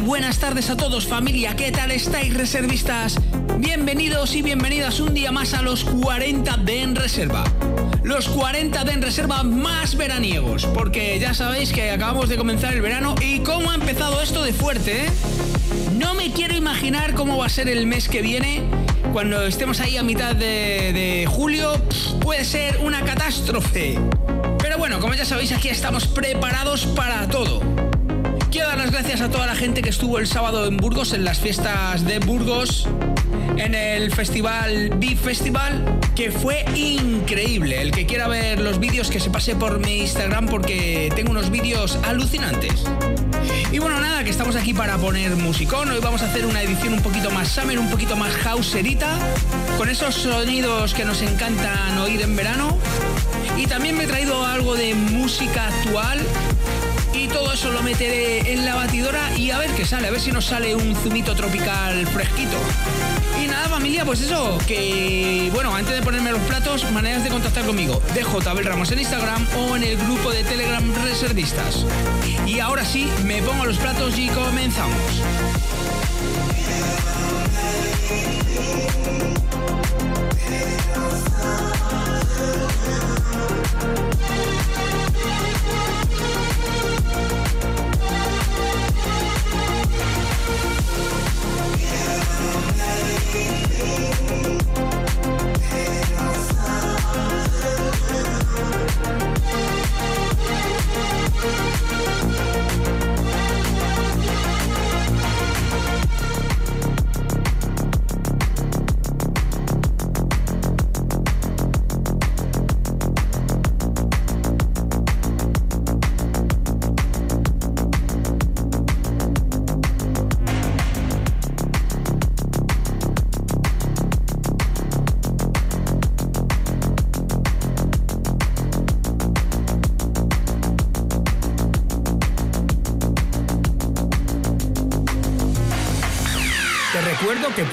Buenas tardes a todos familia, ¿qué tal estáis reservistas? Bienvenidos y bienvenidas un día más a los 40 de En Reserva. Los 40 de En Reserva más veraniegos, porque ya sabéis que acabamos de comenzar el verano y cómo ha empezado esto de fuerte, ¿eh? No me quiero imaginar cómo va a ser el mes que viene, cuando estemos ahí a mitad de, de julio, puede ser una catástrofe. Pero bueno, como ya sabéis, aquí estamos preparados para todo. Quiero dar las gracias a toda la gente que estuvo el sábado en Burgos, en las fiestas de Burgos, en el festival Beef Festival, que fue increíble. El que quiera ver los vídeos, que se pase por mi Instagram porque tengo unos vídeos alucinantes. Y bueno, nada, que estamos aquí para poner musicón. Hoy vamos a hacer una edición un poquito más summer, un poquito más houserita, con esos sonidos que nos encantan oír en verano. Y también me he traído algo de música actual todo eso lo meteré en la batidora y a ver qué sale, a ver si nos sale un zumito tropical fresquito. Y nada familia, pues eso, que bueno, antes de ponerme los platos, maneras de contactar conmigo. Dejo Tabel Ramos en Instagram o en el grupo de Telegram Reservistas. Y ahora sí, me pongo los platos y comenzamos.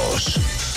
House.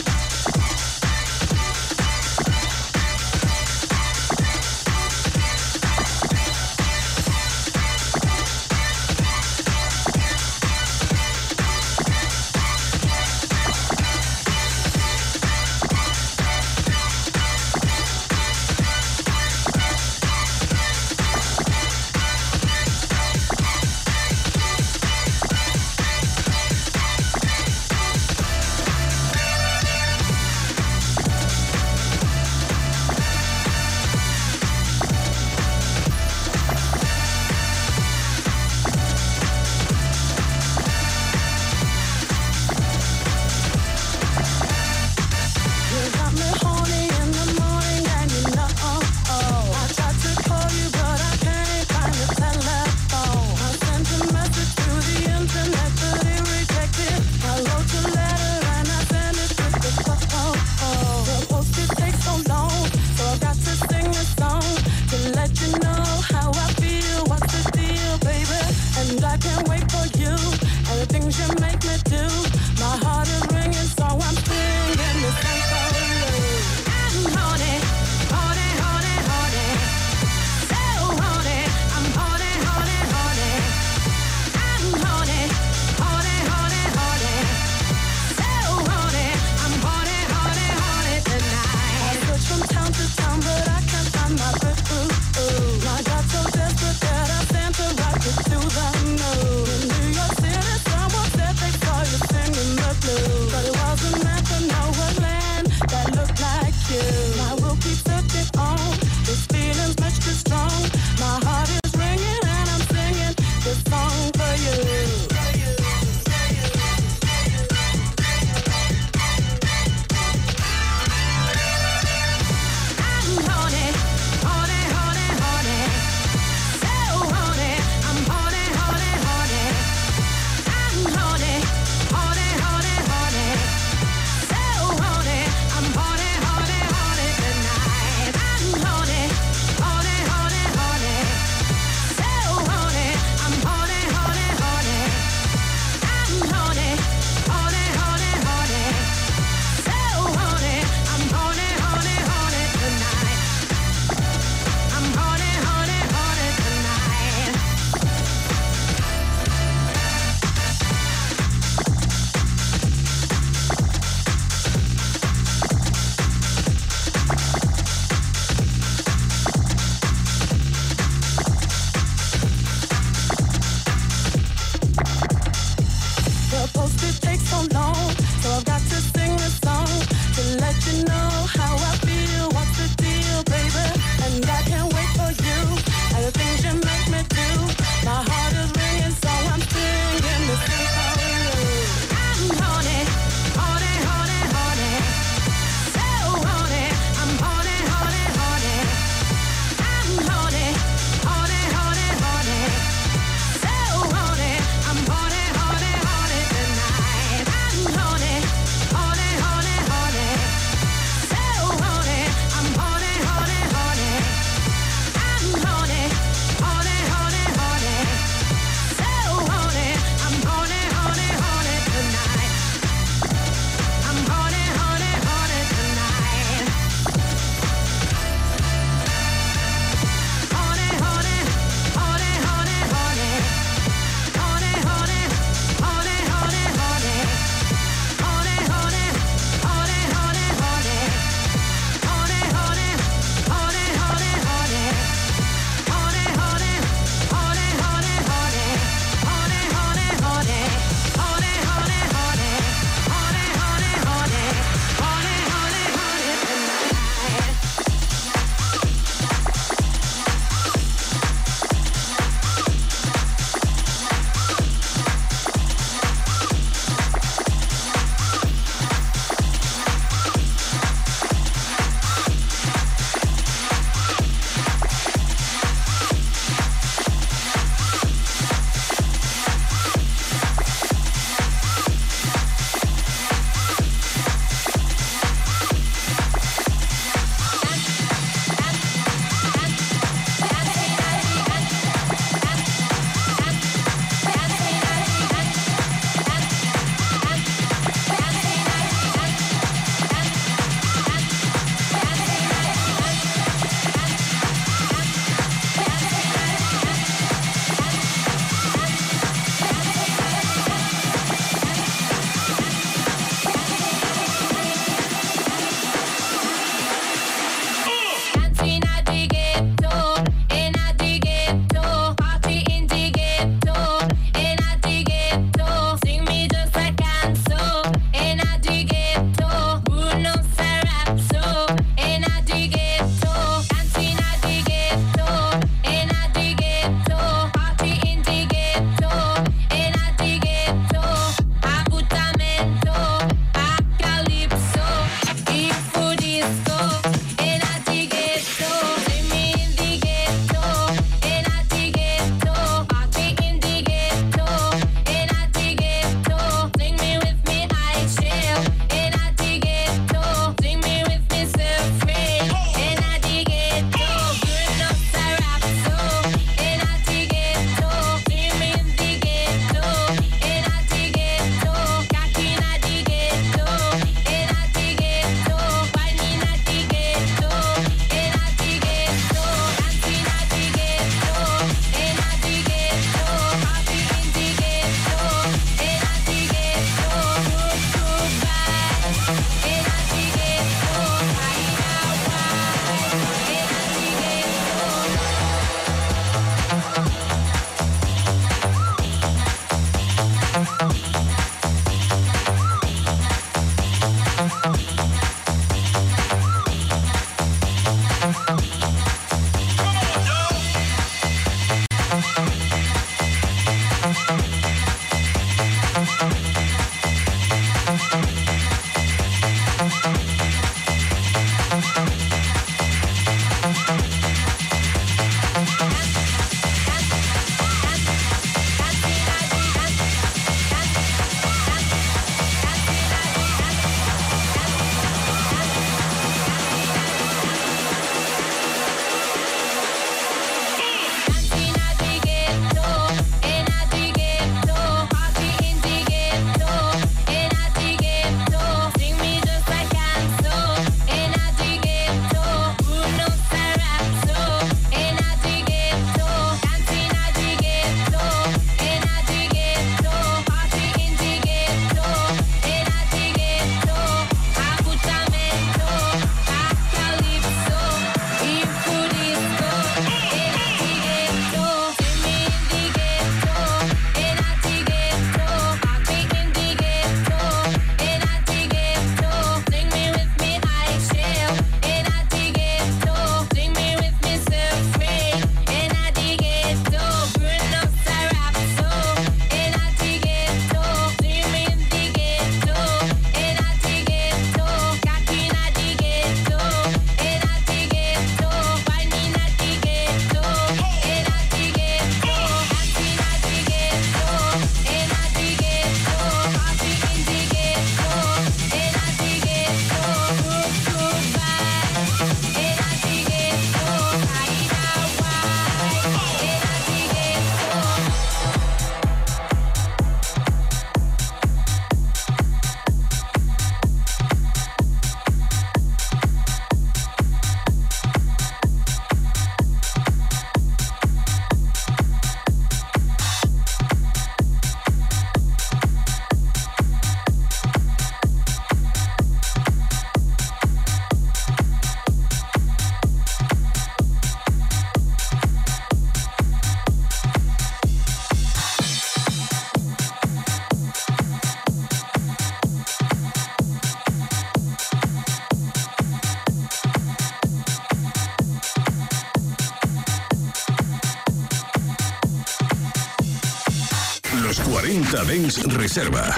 Los 40 Dens Reserva.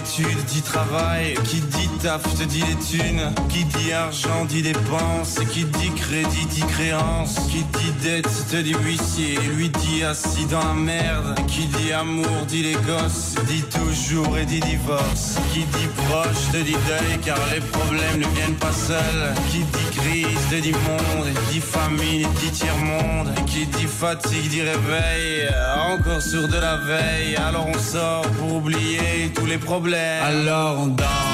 Études dit travail Qui dit taf te dit les thunes Qui dit argent dit dépenses Qui dit crédit dit créance Qui dit dette te dit huissier Lui dit assis dans la merde Qui dit amour dit les gosses Dit toujours et dit divorce Qui dit proche te dit deuil Car les problèmes ne viennent pas seuls Qui dit crise te dit monde Dit famine dit tiers-monde Qui dit fatigue dit réveil. Encore sur de la veille. Alors on sort pour oublier tous les problèmes. Alors on danse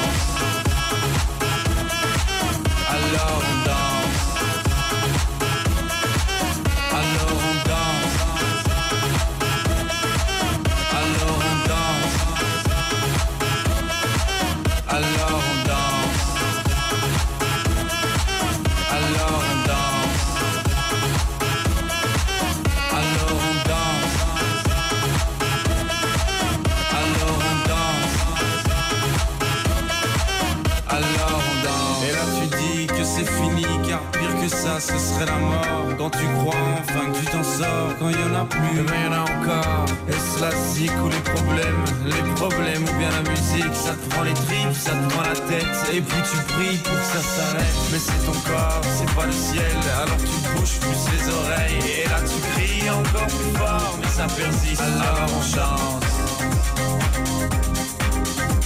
quand y en a plus, mais il y en a encore. Est-ce la zik ou les problèmes? Les problèmes ou bien la musique, ça te prend les tripes, ça te prend la tête. Et puis tu pries pour que ça s'arrête. Mais c'est ton corps, c'est pas le ciel. Alors tu bouges plus les oreilles. Et là tu cries encore plus fort, mais ça persiste. Alors on chante.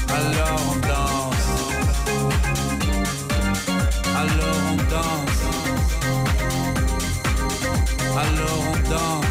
Alors on danse. Alors on danse. Alors on danse.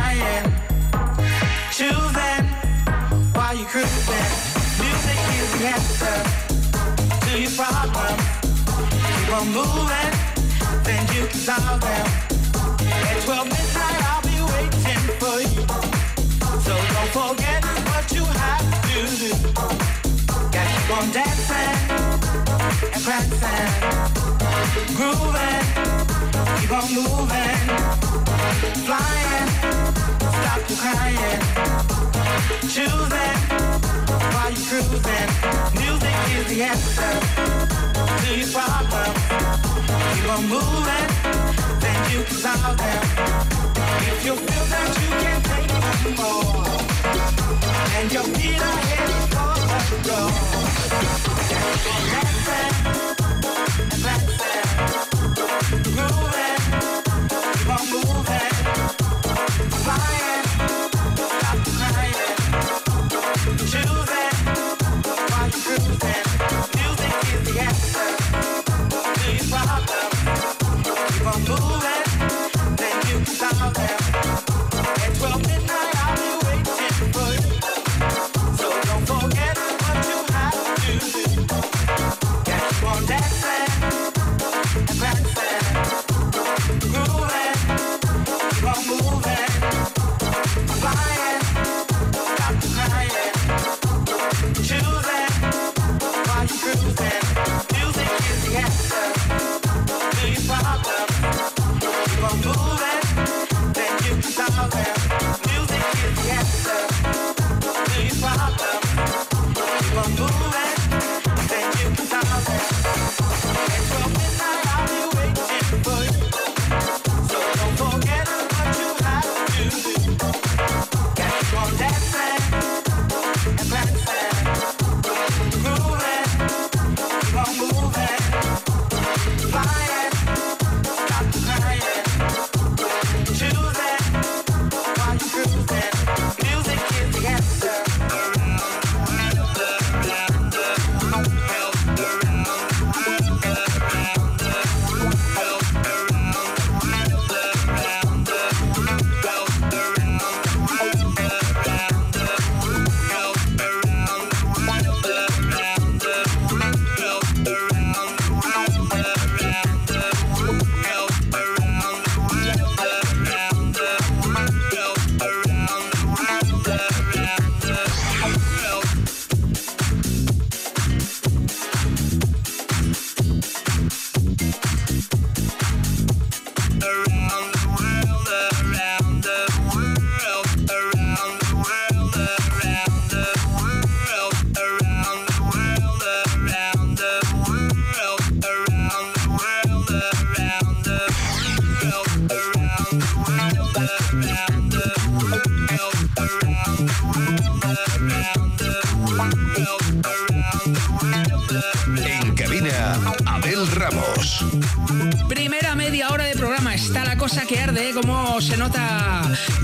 Crying, choosing while you're cruising. Music is the answer to your problems. Keep on moving, then you can solve them. At 12 midnight, I'll be waiting for you. So don't forget what you have to do. Gotta keep on dancing and prancing, grooving, keep on moving, flying, stop crying, choosing while you're cruising. Music is the answer to your problems. Keep on moving, then you can solve them. If you feel that you can't take no more, and your feet are heading for the door, dancing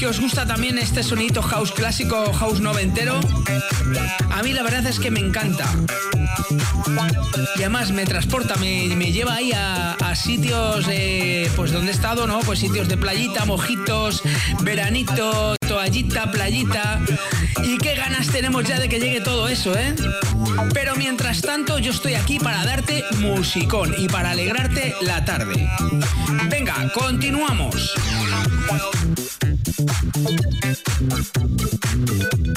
os gusta también este sonito house clásico, house noventero. A mí la verdad es que me encanta. Y además me transporta, me, me lleva ahí a, a sitios eh, pues donde he estado, ¿no? Pues sitios de playita, mojitos, veranito, toallita, playita. Y qué ganas tenemos ya de que llegue todo eso, ¿eh? Pero mientras tanto yo estoy aquí para darte musicón y para alegrarte la tarde. Venga, continuamos.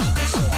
Yeah.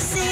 see.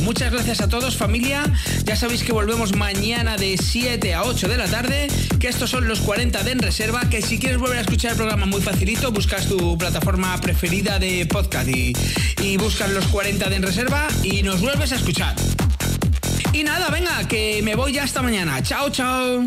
Muchas gracias a todos, familia. Ya sabéis que volvemos mañana de 7 a 8 de la tarde, que estos son los 40 de En Reserva, que si quieres volver a escuchar el programa muy facilito, buscas tu plataforma preferida de podcast y, y buscas los 40 de En Reserva y nos vuelves a escuchar. Y nada, venga, que me voy ya hasta mañana. Chao, chao.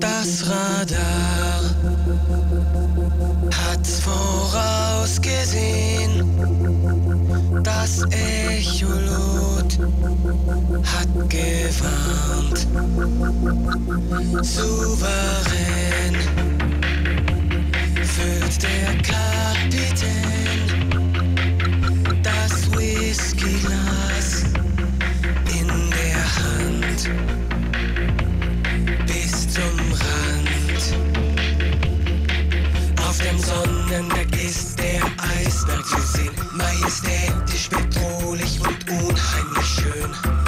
Das Radar hat's vorausgesehen. Das Echolot hat gewarnt. Souverän füllt der Kapitän majestätisch, bedrohlich und unheimlich schön.